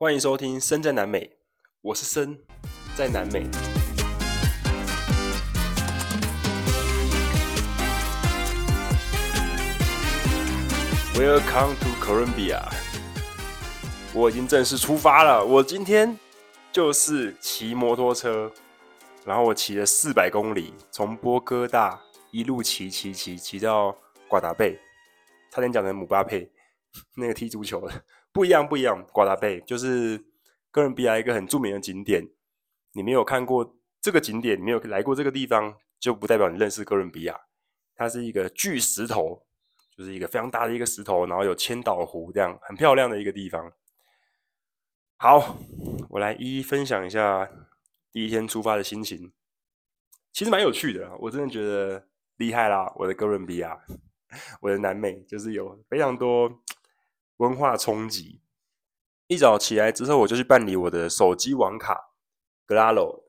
欢迎收听《森在南美》，我是森，在南美。Welcome to Colombia。我已经正式出发了。我今天就是骑摩托车，然后我骑了四百公里，从波哥大一路骑骑骑骑到瓜达贝，差点讲成姆巴佩，那个踢足球的。不一样，不一样。瓜达贝就是哥伦比亚一个很著名的景点。你没有看过这个景点，你没有来过这个地方，就不代表你认识哥伦比亚。它是一个巨石头，就是一个非常大的一个石头，然后有千岛湖这样很漂亮的一个地方。好，我来一一分享一下第一天出发的心情。其实蛮有趣的，我真的觉得厉害啦！我的哥伦比亚，我的南美，就是有非常多。文化冲击！一早起来之后，我就去办理我的手机网卡 Glaro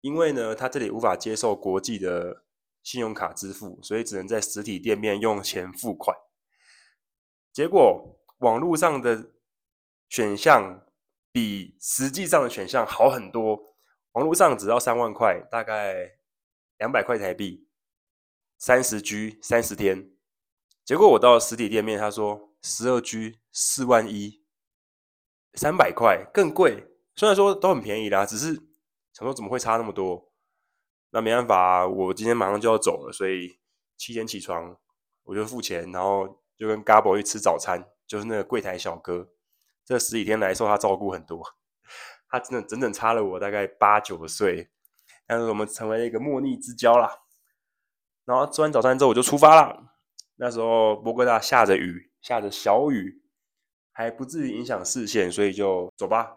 因为呢，他这里无法接受国际的信用卡支付，所以只能在实体店面用钱付款。结果网络上的选项比实际上的选项好很多，网络上只要三万块，大概两百块台币，三十 G 三十天。结果我到实体店面，他说。十二 G 四万一，三百块更贵。虽然说都很便宜啦，只是想说怎么会差那么多？那没办法，我今天马上就要走了，所以七点起床，我就付钱，然后就跟 Gabo 去吃早餐，就是那个柜台小哥。这十几天来受他照顾很多，他真的整整差了我大概八九岁，但是我们成为了一个莫逆之交啦。然后吃完早餐之后，我就出发了。那时候波哥大下着雨。下着小雨，还不至于影响视线，所以就走吧。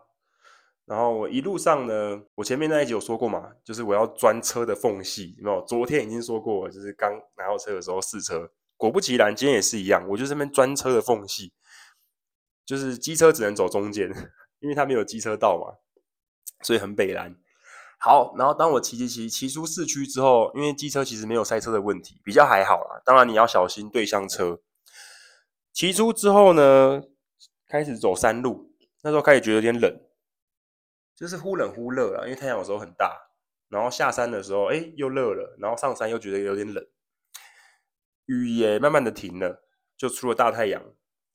然后我一路上呢，我前面那一集有说过嘛，就是我要钻车的缝隙，没有？昨天已经说过，就是刚拿到车的时候试车，果不其然，今天也是一样，我就这边钻车的缝隙，就是机车只能走中间，因为它没有机车道嘛，所以很北烂。好，然后当我骑骑骑骑出市区之后，因为机车其实没有塞车的问题，比较还好啦。当然你要小心对向车。骑出之后呢，开始走山路，那时候开始觉得有点冷，就是忽冷忽热啊，因为太阳有时候很大，然后下山的时候，哎，又热了，然后上山又觉得有点冷，雨也慢慢的停了，就出了大太阳。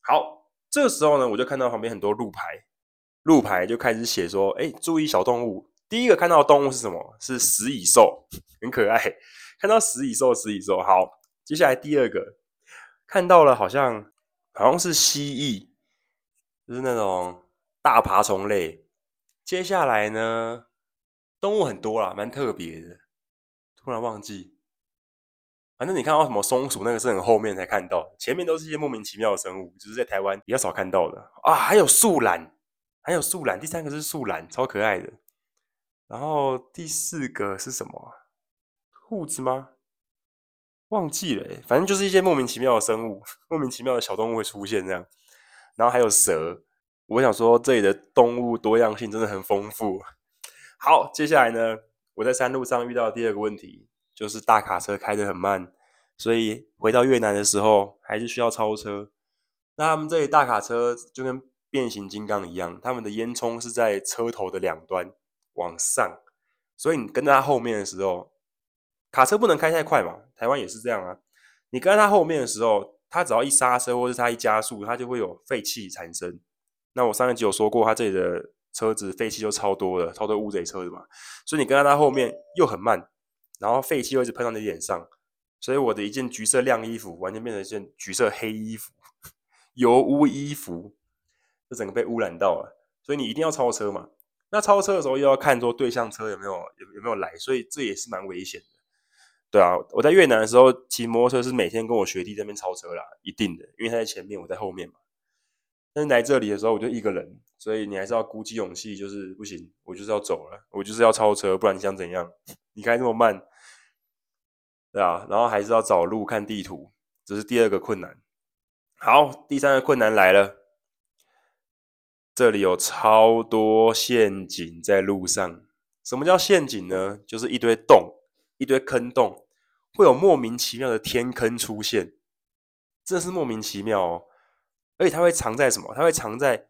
好，这个时候呢，我就看到旁边很多路牌，路牌就开始写说，哎，注意小动物。第一个看到的动物是什么？是食蚁兽，很可爱。看到食蚁兽，食蚁兽。好，接下来第二个看到了，好像。好像是蜥蜴，就是那种大爬虫类。接下来呢，动物很多啦，蛮特别的。突然忘记，反正你看到什么松鼠，那个是很后面才看到，前面都是一些莫名其妙的生物，就是在台湾比较少看到的啊。还有树懒，还有树懒，第三个是树懒，超可爱的。然后第四个是什么？兔子吗？忘记了，反正就是一些莫名其妙的生物，莫名其妙的小动物会出现这样，然后还有蛇。我想说，这里的动物多样性真的很丰富。好，接下来呢，我在山路上遇到第二个问题，就是大卡车开得很慢，所以回到越南的时候还是需要超车。那他们这里大卡车就跟变形金刚一样，他们的烟囱是在车头的两端往上，所以你跟在他后面的时候。卡车不能开太快嘛，台湾也是这样啊。你跟在它后面的时候，它只要一刹车或是它一加速，它就会有废气产生。那我上一集有说过，它这里的车子废气就超多了，超多乌贼车的嘛。所以你跟在它后面又很慢，然后废气又一直喷到你脸上，所以我的一件橘色亮衣服完全变成一件橘色黑衣服，油污衣服，就整个被污染到了。所以你一定要超车嘛。那超车的时候又要看说对向车有没有有有没有来，所以这也是蛮危险的。对啊，我在越南的时候骑摩托车是每天跟我学弟在那边超车啦，一定的，因为他在前面，我在后面嘛。但是来这里的时候我就一个人，所以你还是要鼓起勇气，就是不行，我就是要走了，我就是要超车，不然你想怎样？你开这么慢，对啊，然后还是要找路看地图，这是第二个困难。好，第三个困难来了，这里有超多陷阱在路上。什么叫陷阱呢？就是一堆洞。一堆坑洞，会有莫名其妙的天坑出现，真的是莫名其妙哦！而且它会藏在什么？它会藏在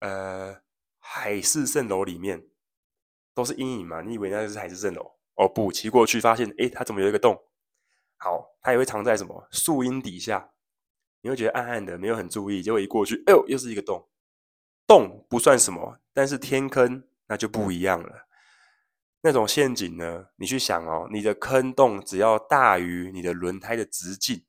呃海市蜃楼里面，都是阴影嘛？你以为那是海市蜃楼？哦不，骑过去发现，诶，它怎么有一个洞？好，它也会藏在什么树荫底下？你会觉得暗暗的，没有很注意，结果一过去，哎呦，又是一个洞。洞不算什么，但是天坑那就不一样了。那种陷阱呢，你去想哦，你的坑洞只要大于你的轮胎的直径，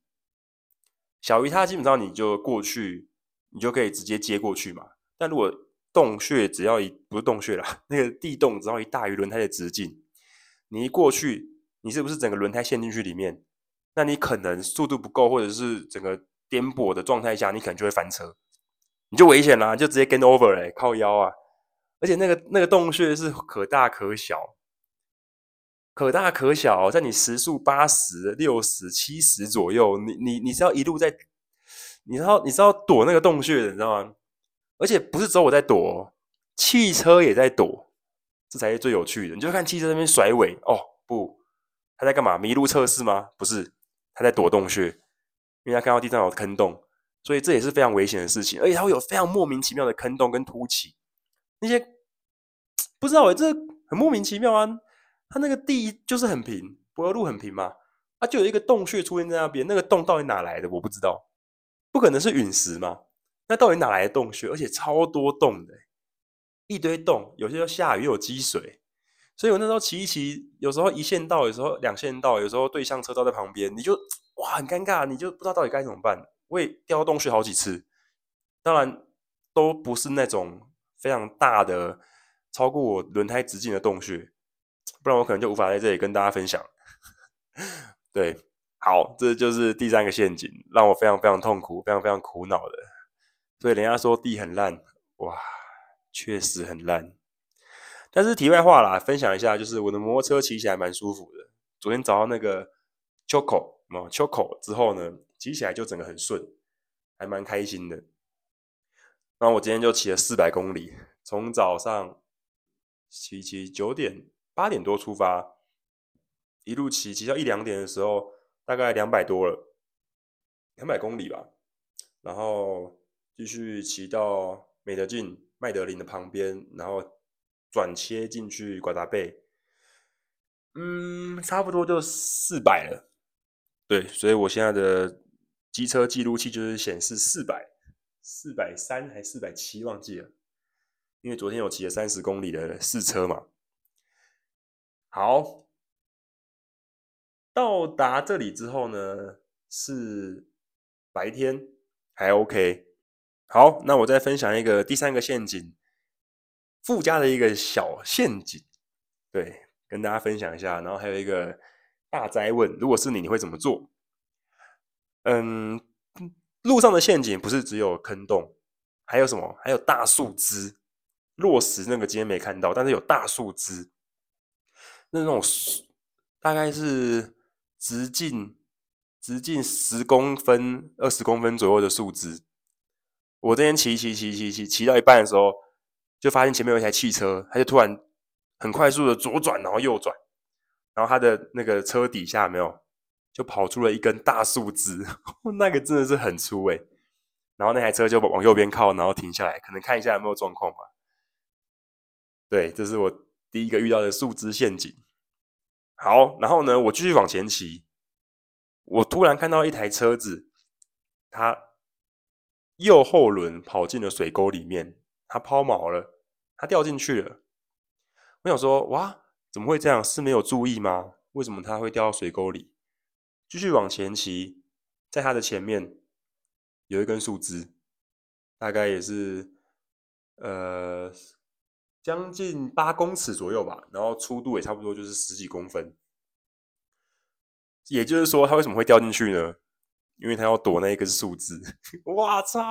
小于它，基本上你就过去，你就可以直接接过去嘛。但如果洞穴只要一不是洞穴啦，那个地洞只要一大于轮胎的直径，你一过去，你是不是整个轮胎陷进去里面？那你可能速度不够，或者是整个颠簸的状态下，你可能就会翻车，你就危险啦，就直接 game over 嘞，靠腰啊！而且那个那个洞穴是可大可小。可大可小，在你时速八十六十七十左右，你你你是要一路在，你知道你是要躲那个洞穴的，你知道吗？而且不是只有我在躲，汽车也在躲，这才是最有趣的。你就看汽车那边甩尾，哦不，他在干嘛？麋鹿测试吗？不是，他在躲洞穴，因为他看到地上有坑洞，所以这也是非常危险的事情。而且它会有非常莫名其妙的坑洞跟凸起，那些 不知道哎，这很莫名其妙啊。它那个地就是很平，柏油路很平嘛，它、啊、就有一个洞穴出现在那边，那个洞到底哪来的？我不知道，不可能是陨石嘛？那到底哪来的洞穴？而且超多洞的，一堆洞，有些要下雨有积水，所以我那时候骑一骑，有时候一线道，有时候两线道，有时候对向车道在旁边，你就哇很尴尬，你就不知道到底该怎么办。我也掉洞穴好几次，当然都不是那种非常大的，超过我轮胎直径的洞穴。不然我可能就无法在这里跟大家分享。对，好，这就是第三个陷阱，让我非常非常痛苦，非常非常苦恼的。所以人家说地很烂，哇，确实很烂。但是题外话啦，分享一下，就是我的摩托车骑起来蛮舒服的。昨天找到那个秋口，哦，秋口之后呢，骑起来就整个很顺，还蛮开心的。然后我今天就骑了四百公里，从早上骑骑九点。八点多出发，一路骑骑到一两点的时候，大概两百多了，两百公里吧。然后继续骑到美德径麦德林的旁边，然后转切进去瓜达贝。嗯，差不多就四百了。对，所以我现在的机车记录器就是显示四百，四百三还是四百七，忘记了。因为昨天有骑了三十公里的试车嘛。好，到达这里之后呢，是白天，还 OK。好，那我再分享一个第三个陷阱，附加的一个小陷阱，对，跟大家分享一下。然后还有一个大灾问：如果是你，你会怎么做？嗯，路上的陷阱不是只有坑洞，还有什么？还有大树枝。落石那个今天没看到，但是有大树枝。那种大概是直径直径十公分、二十公分左右的树枝。我这边骑骑骑骑骑骑到一半的时候，就发现前面有一台汽车，它就突然很快速的左转，然后右转，然后它的那个车底下没有，就跑出了一根大树枝，那个真的是很粗诶。然后那台车就往右边靠，然后停下来，可能看一下有没有状况吧。对，这是我。第一个遇到的树枝陷阱。好，然后呢，我继续往前骑。我突然看到一台车子，它右后轮跑进了水沟里面，它抛锚了，它掉进去了。我想说，哇，怎么会这样？是没有注意吗？为什么它会掉到水沟里？继续往前骑，在它的前面有一根树枝，大概也是呃。将近八公尺左右吧，然后粗度也差不多就是十几公分。也就是说，它为什么会掉进去呢？因为它要躲那一根树枝。我操，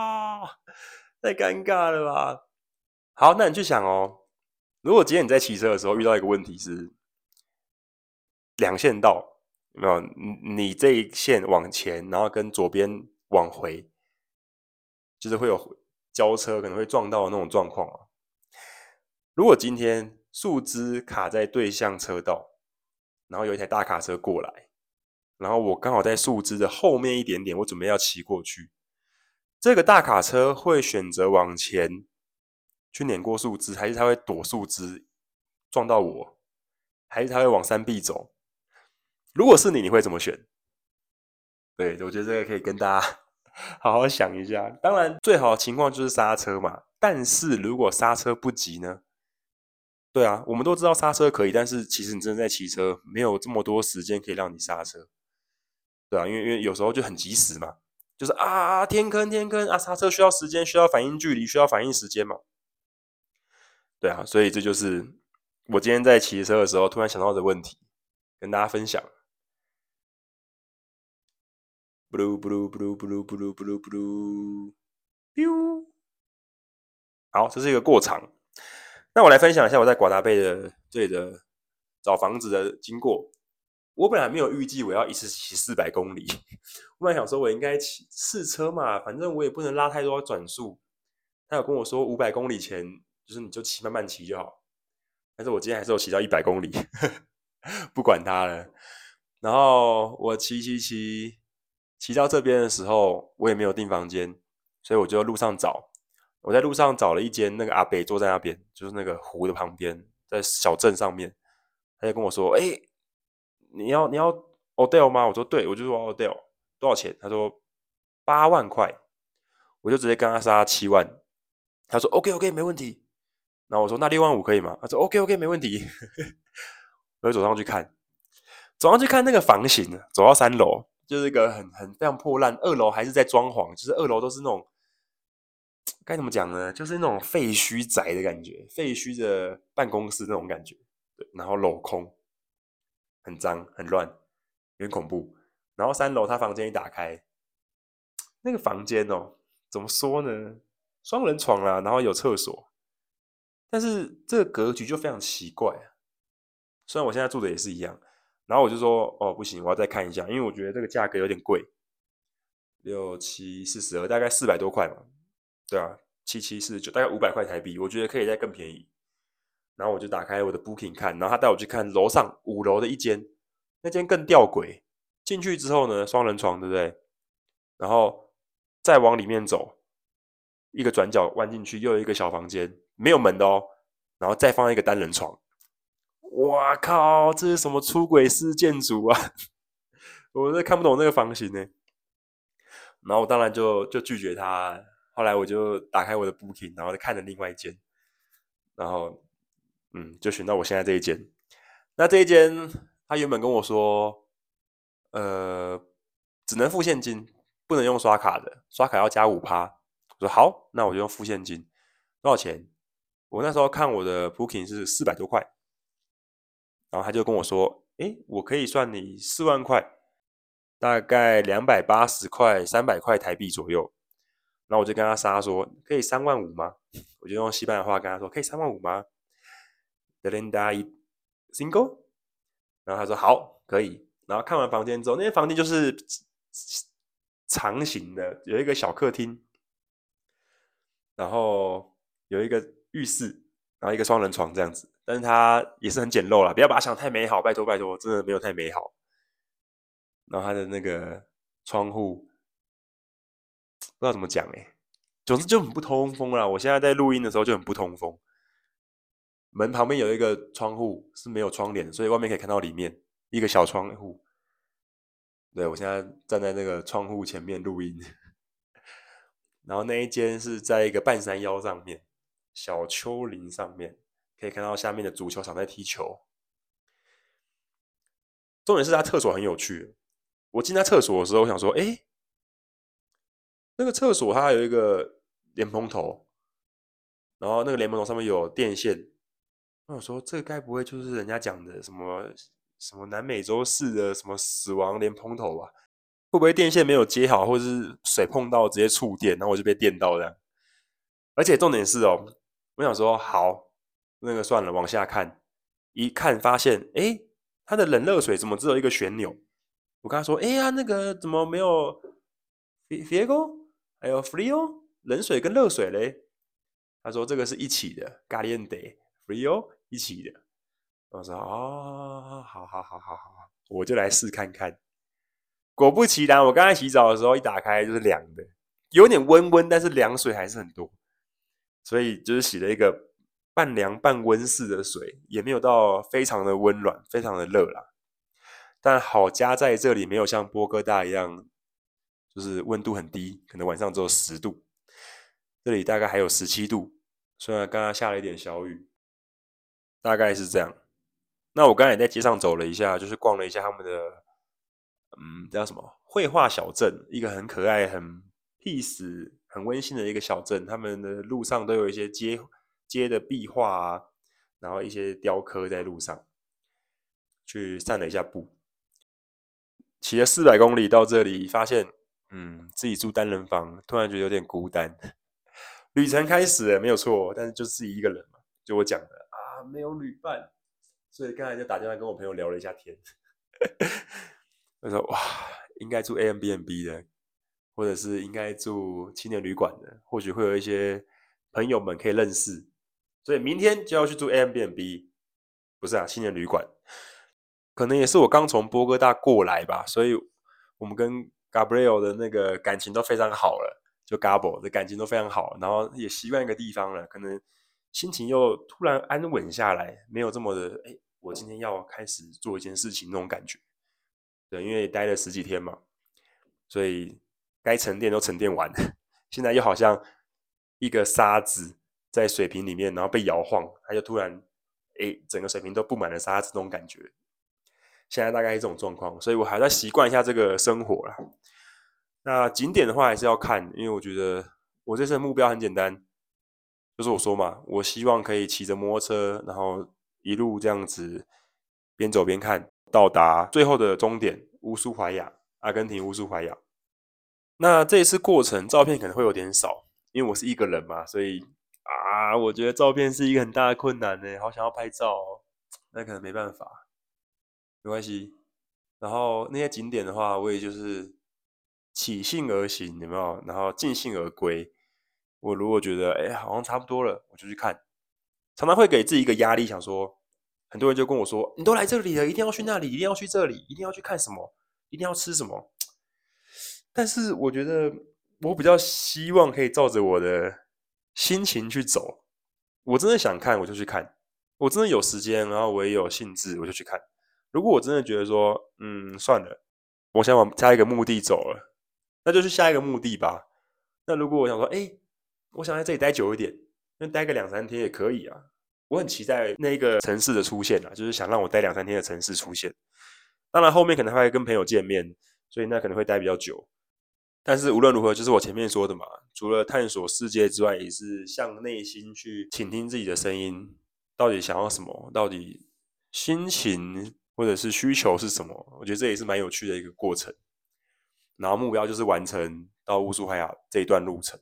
太尴尬了吧！好，那你去想哦，如果今天你在骑车的时候遇到一个问题是两线道，有没有？你这一线往前，然后跟左边往回，就是会有交车可能会撞到的那种状况啊。如果今天树枝卡在对向车道，然后有一台大卡车过来，然后我刚好在树枝的后面一点点，我准备要骑过去，这个大卡车会选择往前去碾过树枝，还是他会躲树枝撞到我，还是他会往山壁走？如果是你，你会怎么选？对，我觉得这个可以跟大家 好好想一下。当然，最好的情况就是刹车嘛。但是如果刹车不及呢？对啊，我们都知道刹车可以，但是其实你真的在骑车，没有这么多时间可以让你刹车。对啊，因为因为有时候就很及时嘛，就是啊天坑天坑啊，刹车需要时间，需要反应距离，需要反应时间嘛。对啊，所以这就是我今天在骑车的时候突然想到的问题，跟大家分享。Blue blue blue blue blue blue blue，blue，biu，好，这是一个过场。那我来分享一下我在寡达贝的这里的找房子的经过。我本来没有预计我要一次骑四百公里，我本来想说我应该骑试车嘛，反正我也不能拉太多转速。他有跟我说五百公里前就是你就骑慢慢骑就好，但是我今天还是有骑到一百公里，不管他了。然后我骑骑骑。骑到这边的时候，我也没有订房间，所以我就路上找。我在路上找了一间，那个阿北坐在那边，就是那个湖的旁边，在小镇上面。他就跟我说：“哎、你要你要 Odell 吗？”我说：“对。”我就说 Odell 多少钱？”他说：“八万块。”我就直接跟他杀七万。他说：“OK OK，没问题。”然后我说：“那六万五可以吗？”他说：“OK OK，没问题。”我就走上去看，走上去看那个房型，走到三楼。就是一个很很非常破烂，二楼还是在装潢，就是二楼都是那种该怎么讲呢？就是那种废墟宅的感觉，废墟的办公室那种感觉。对，然后镂空，很脏很乱，有点恐怖。然后三楼他房间一打开，那个房间哦，怎么说呢？双人床啦，然后有厕所，但是这个格局就非常奇怪。虽然我现在住的也是一样。然后我就说，哦，不行，我要再看一下，因为我觉得这个价格有点贵，六七四十二，大概四百多块嘛，对啊，七七四十九，大概五百块台币，我觉得可以再更便宜。然后我就打开我的 Booking 看，然后他带我去看楼上五楼的一间，那间更吊诡。进去之后呢，双人床，对不对？然后再往里面走，一个转角弯进去，又有一个小房间，没有门的哦，然后再放一个单人床。哇靠！这是什么出轨式建筑啊？我都看不懂那个房型呢。然后我当然就就拒绝他。后来我就打开我的 Booking，然后再看了另外一间，然后嗯，就选到我现在这一间。那这一间他原本跟我说，呃，只能付现金，不能用刷卡的，刷卡要加五趴。我说好，那我就用付现金。多少钱？我那时候看我的 Booking 是四百多块。然后他就跟我说：“诶，我可以算你四万块，大概两百八十块、三百块台币左右。”然后我就跟他杀说：“可以三万五吗？”我就用西班牙话跟他说：“可以三万五吗？”Treinta y cinco。然后他说：“好，可以。”然后看完房间之后，那间房间就是长形的，有一个小客厅，然后有一个浴室，然后一个双人床这样子。但是它也是很简陋啦，不要把它想太美好，拜托拜托，真的没有太美好。然后它的那个窗户，不知道怎么讲哎，总之就很不通风啦。我现在在录音的时候就很不通风。门旁边有一个窗户是没有窗帘，所以外面可以看到里面一个小窗户。对，我现在站在那个窗户前面录音，然后那一间是在一个半山腰上面，小丘陵上面。可以看到下面的足球场在踢球。重点是他厕所很有趣。我进他厕所的时候，我想说，哎，那个厕所它有一个莲蓬头，然后那个莲蓬头上面有电线。我想说，这该不会就是人家讲的什么什么南美洲式的什么死亡莲蓬头吧？会不会电线没有接好，或者是水碰到直接触电，然后我就被电到这样？而且重点是哦，我想说好。那个算了，往下看，一看发现，哎，它的冷热水怎么只有一个旋钮？我跟他说，哎呀，那个怎么没有别别钩还有 Frio 冷水跟热水嘞？他说这个是一起的，Caliente Frio 一起的。我说哦，好好好好好，我就来试看看。果不其然，我刚才洗澡的时候一打开就是凉的，有点温温，但是凉水还是很多。所以就是洗了一个半凉半温式的水，也没有到非常的温暖，非常的热啦。但好家在这里没有像波哥大一样，就是温度很低，可能晚上只有十度，这里大概还有十七度，虽然刚刚下了一点小雨，大概是这样。那我刚才也在街上走了一下，就是逛了一下他们的，嗯，叫什么绘画小镇，一个很可爱、很 peace、很温馨的一个小镇。他们的路上都有一些街街的壁画啊，然后一些雕刻在路上，去散了一下步。骑了四百公里到这里，发现，嗯，自己住单人房，突然觉得有点孤单。旅程开始，没有错，但是就自己一个人嘛，就我讲的啊，没有旅伴。所以刚才就打电话跟我朋友聊了一下天，他说：“哇，应该住 Airbnb 的，或者是应该住青年旅馆的，或许会有一些朋友们可以认识。所以明天就要去住 Airbnb，不是啊，青年旅馆。可能也是我刚从波哥大过来吧，所以我们跟 Gabriel 的那个感情都非常好了，就 Gabo 的感情都非常好，然后也习惯一个地方了，可能心情又突然安稳下来，没有这么的哎。”我今天要开始做一件事情，那种感觉，对，因为待了十几天嘛，所以该沉淀都沉淀完，现在又好像一个沙子在水瓶里面，然后被摇晃，它就突然，哎，整个水瓶都布满了沙子，那种感觉。现在大概是这种状况，所以我还在习惯一下这个生活啦。那景点的话还是要看，因为我觉得我这次的目标很简单，就是我说嘛，我希望可以骑着摩托车，然后。一路这样子边走边看，到达最后的终点乌苏怀亚，阿根廷乌苏怀亚。那这一次过程照片可能会有点少，因为我是一个人嘛，所以啊，我觉得照片是一个很大的困难呢。好想要拍照哦，那可能没办法，没关系。然后那些景点的话，我也就是起兴而行，有没有？然后尽兴而归。我如果觉得哎，好像差不多了，我就去看。常常会给自己一个压力，想说，很多人就跟我说：“你都来这里了，一定要去那里，一定要去这里，一定要去看什么，一定要吃什么。”但是我觉得，我比较希望可以照着我的心情去走。我真的想看，我就去看；我真的有时间，然后我也有兴致，我就去看。如果我真的觉得说，嗯，算了，我想往下一个目的走了，那就去下一个目的吧。那如果我想说，哎，我想在这里待久一点。那待个两三天也可以啊，我很期待那个城市的出现啊，就是想让我待两三天的城市出现。当然后面可能还会跟朋友见面，所以那可能会待比较久。但是无论如何，就是我前面说的嘛，除了探索世界之外，也是向内心去倾听自己的声音，到底想要什么，到底心情或者是需求是什么？我觉得这也是蛮有趣的一个过程。然后目标就是完成到乌苏海亚这一段路程。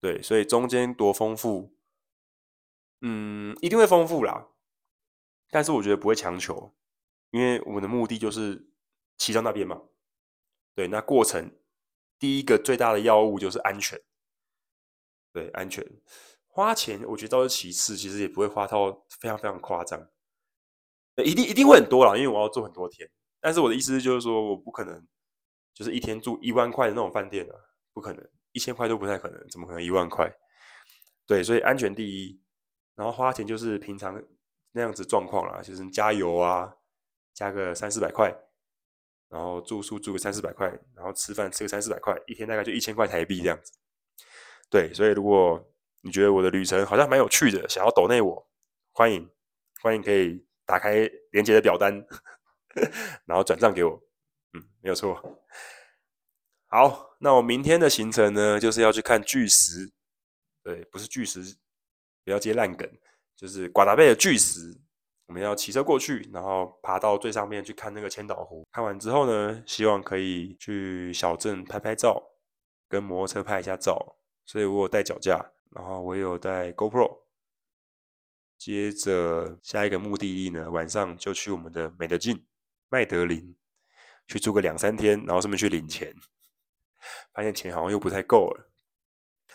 对，所以中间多丰富，嗯，一定会丰富啦。但是我觉得不会强求，因为我们的目的就是骑到那边嘛。对，那过程第一个最大的要务就是安全。对，安全，花钱我觉得倒是其次，其实也不会花到非常非常夸张。一定一定会很多啦，因为我要做很多天。但是我的意思就是说，我不可能就是一天住一万块的那种饭店啊，不可能。一千块都不太可能，怎么可能一万块？对，所以安全第一，然后花钱就是平常那样子状况啦，就是加油啊，加个三四百块，然后住宿住个三四百块，然后吃饭吃个三四百块，一天大概就一千块台币这样子。对，所以如果你觉得我的旅程好像蛮有趣的，想要抖内我，欢迎欢迎可以打开连接的表单，然后转账给我，嗯，没有错。好，那我明天的行程呢，就是要去看巨石，对，不是巨石，不要接烂梗，就是瓜达贝的巨石。我们要骑车过去，然后爬到最上面去看那个千岛湖。看完之后呢，希望可以去小镇拍拍照，跟摩托车拍一下照。所以我有带脚架，然后我也有带 GoPro。接着下一个目的地呢，晚上就去我们的美德径麦德林，去住个两三天，然后顺便去领钱。发现钱好像又不太够了，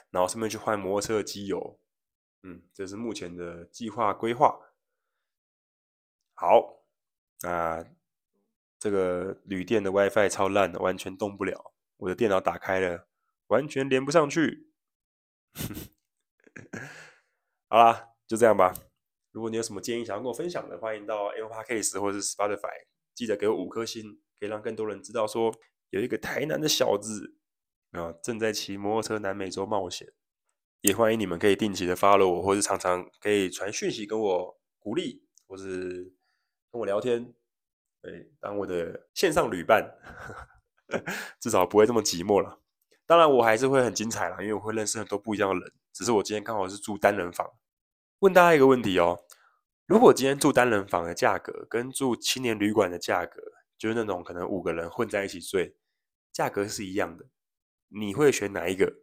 然后顺便去换摩托车的机油。嗯，这是目前的计划规划。好，那这个旅店的 WiFi 超烂的，完全动不了。我的电脑打开了，完全连不上去。好啦，就这样吧。如果你有什么建议想要跟我分享的，欢迎到 Apple Podcast 或者是 Spotify，记得给我五颗星，可以让更多人知道说有一个台南的小子啊正在骑摩托车南美洲冒险。也欢迎你们可以定期的 follow 我，或是常常可以传讯息跟我鼓励，或是跟我聊天，对，当我的线上旅伴，至少不会这么寂寞了。当然，我还是会很精彩啦，因为我会认识很多不一样的人。只是我今天刚好是住单人房。问大家一个问题哦，如果今天住单人房的价格跟住青年旅馆的价格，就是那种可能五个人混在一起睡，价格是一样的，你会选哪一个？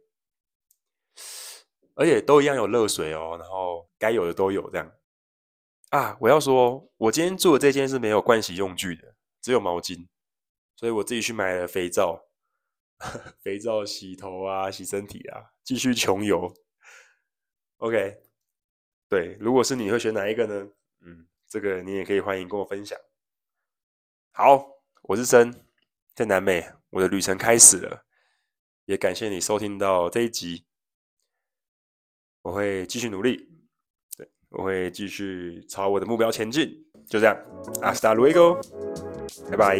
而且都一样有热水哦，然后该有的都有这样。啊，我要说，我今天住的这间是没有盥洗用具的，只有毛巾，所以我自己去买了肥皂，肥皂洗头啊，洗身体啊，继续穷游。OK，对，如果是你会选哪一个呢？嗯，这个你也可以欢迎跟我分享。好，我是森，在南美，我的旅程开始了，也感谢你收听到这一集。我会继续努力，对，我会继续朝我的目标前进，就这样，Hasta luego，拜拜。